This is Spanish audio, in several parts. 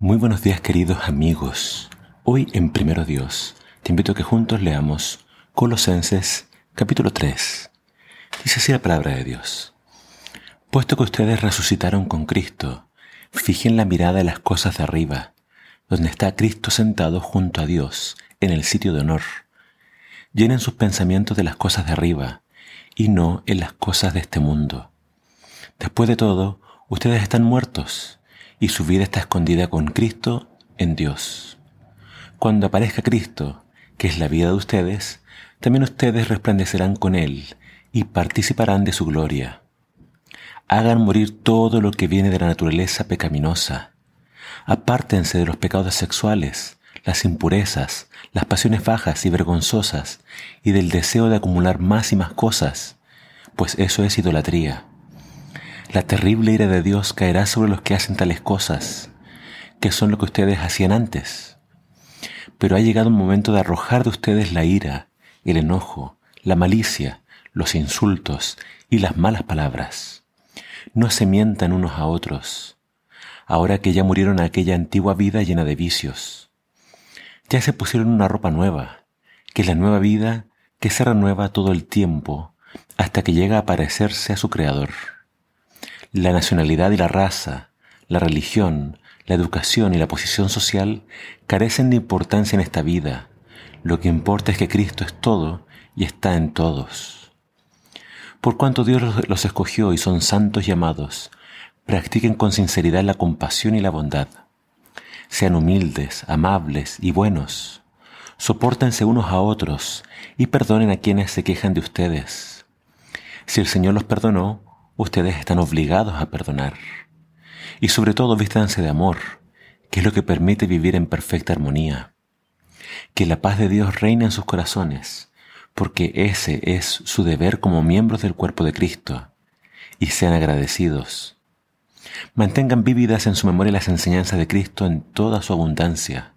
Muy buenos días queridos amigos. Hoy en Primero Dios te invito a que juntos leamos Colosenses capítulo 3. Dice así la palabra de Dios. Puesto que ustedes resucitaron con Cristo, fijen la mirada en las cosas de arriba, donde está Cristo sentado junto a Dios en el sitio de honor. Llenen sus pensamientos de las cosas de arriba y no en las cosas de este mundo. Después de todo, ustedes están muertos y su vida está escondida con Cristo en Dios. Cuando aparezca Cristo, que es la vida de ustedes, también ustedes resplandecerán con Él y participarán de su gloria. Hagan morir todo lo que viene de la naturaleza pecaminosa. Apártense de los pecados sexuales, las impurezas, las pasiones bajas y vergonzosas, y del deseo de acumular más y más cosas, pues eso es idolatría. La terrible ira de Dios caerá sobre los que hacen tales cosas, que son lo que ustedes hacían antes. Pero ha llegado un momento de arrojar de ustedes la ira, el enojo, la malicia, los insultos y las malas palabras. No se mientan unos a otros, ahora que ya murieron aquella antigua vida llena de vicios. Ya se pusieron una ropa nueva, que es la nueva vida que se renueva todo el tiempo hasta que llega a parecerse a su Creador. La nacionalidad y la raza, la religión, la educación y la posición social carecen de importancia en esta vida. Lo que importa es que Cristo es todo y está en todos. Por cuanto Dios los escogió y son santos llamados, practiquen con sinceridad la compasión y la bondad. Sean humildes, amables y buenos. Sopórtense unos a otros y perdonen a quienes se quejan de ustedes. Si el Señor los perdonó, ustedes están obligados a perdonar. Y sobre todo vístanse de amor, que es lo que permite vivir en perfecta armonía. Que la paz de Dios reine en sus corazones, porque ese es su deber como miembros del cuerpo de Cristo. Y sean agradecidos. Mantengan vívidas en su memoria las enseñanzas de Cristo en toda su abundancia,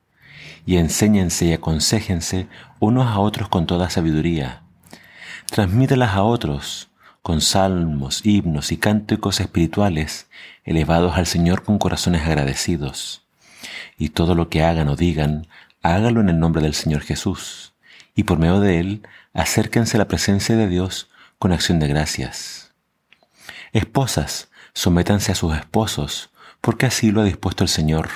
y enséñense y aconsejense unos a otros con toda sabiduría. Transmítelas a otros con salmos, himnos y cánticos espirituales elevados al Señor con corazones agradecidos. Y todo lo que hagan o digan, hágalo en el nombre del Señor Jesús, y por medio de Él acérquense a la presencia de Dios con acción de gracias. Esposas, sométanse a sus esposos, porque así lo ha dispuesto el Señor.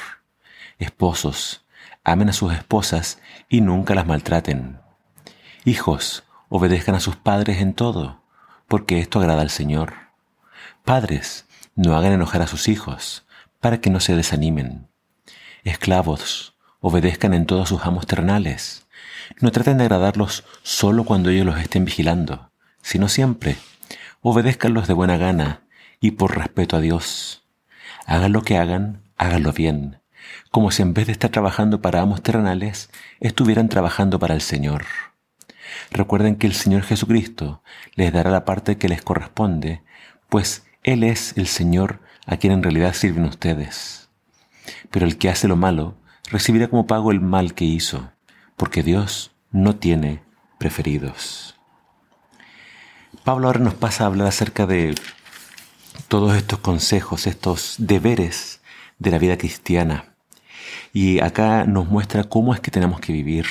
Esposos, amen a sus esposas y nunca las maltraten. Hijos, obedezcan a sus padres en todo porque esto agrada al Señor. Padres, no hagan enojar a sus hijos, para que no se desanimen. Esclavos, obedezcan en todos sus amos terrenales. No traten de agradarlos solo cuando ellos los estén vigilando, sino siempre. Obedézcanlos de buena gana y por respeto a Dios. Hagan lo que hagan, háganlo bien, como si en vez de estar trabajando para amos terrenales, estuvieran trabajando para el Señor. Recuerden que el Señor Jesucristo les dará la parte que les corresponde, pues Él es el Señor a quien en realidad sirven ustedes. Pero el que hace lo malo recibirá como pago el mal que hizo, porque Dios no tiene preferidos. Pablo ahora nos pasa a hablar acerca de todos estos consejos, estos deberes de la vida cristiana. Y acá nos muestra cómo es que tenemos que vivir,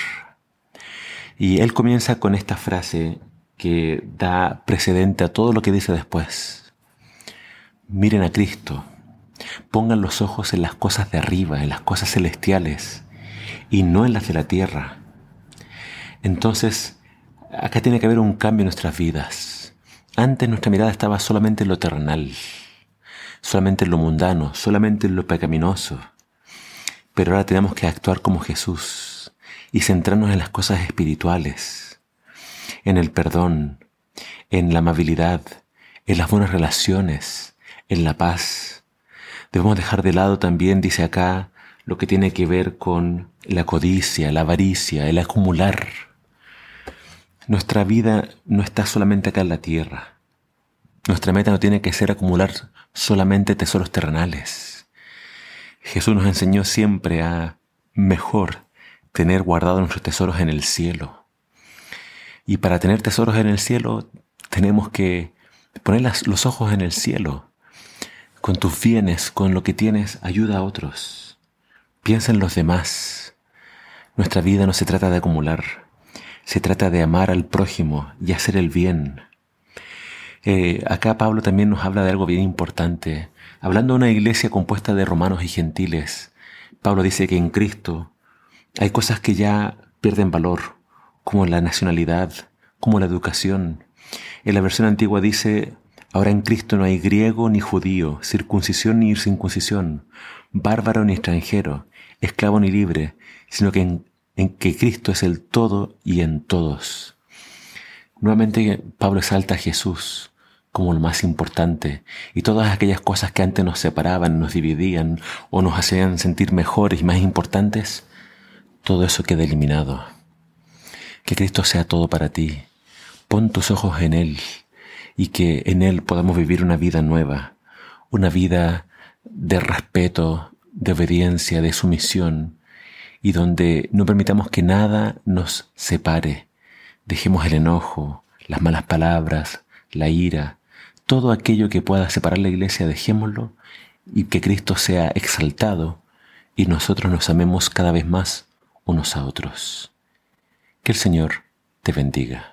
y él comienza con esta frase que da precedente a todo lo que dice después. Miren a Cristo, pongan los ojos en las cosas de arriba, en las cosas celestiales, y no en las de la tierra. Entonces, acá tiene que haber un cambio en nuestras vidas. Antes nuestra mirada estaba solamente en lo terrenal, solamente en lo mundano, solamente en lo pecaminoso. Pero ahora tenemos que actuar como Jesús y centrarnos en las cosas espirituales, en el perdón, en la amabilidad, en las buenas relaciones, en la paz. Debemos dejar de lado también, dice acá, lo que tiene que ver con la codicia, la avaricia, el acumular. Nuestra vida no está solamente acá en la tierra. Nuestra meta no tiene que ser acumular solamente tesoros terrenales. Jesús nos enseñó siempre a mejor tener guardados nuestros tesoros en el cielo. Y para tener tesoros en el cielo tenemos que poner los ojos en el cielo. Con tus bienes, con lo que tienes, ayuda a otros. Piensa en los demás. Nuestra vida no se trata de acumular, se trata de amar al prójimo y hacer el bien. Eh, acá Pablo también nos habla de algo bien importante. Hablando de una iglesia compuesta de romanos y gentiles, Pablo dice que en Cristo hay cosas que ya pierden valor, como la nacionalidad, como la educación. En la versión antigua dice, ahora en Cristo no hay griego ni judío, circuncisión ni circuncisión, bárbaro ni extranjero, esclavo ni libre, sino que en, en que Cristo es el todo y en todos. Nuevamente Pablo exalta a Jesús como lo más importante y todas aquellas cosas que antes nos separaban, nos dividían o nos hacían sentir mejores y más importantes, todo eso queda eliminado. Que Cristo sea todo para ti. Pon tus ojos en Él y que en Él podamos vivir una vida nueva, una vida de respeto, de obediencia, de sumisión y donde no permitamos que nada nos separe. Dejemos el enojo, las malas palabras, la ira, todo aquello que pueda separar la iglesia, dejémoslo y que Cristo sea exaltado y nosotros nos amemos cada vez más unos a otros. Que el Señor te bendiga.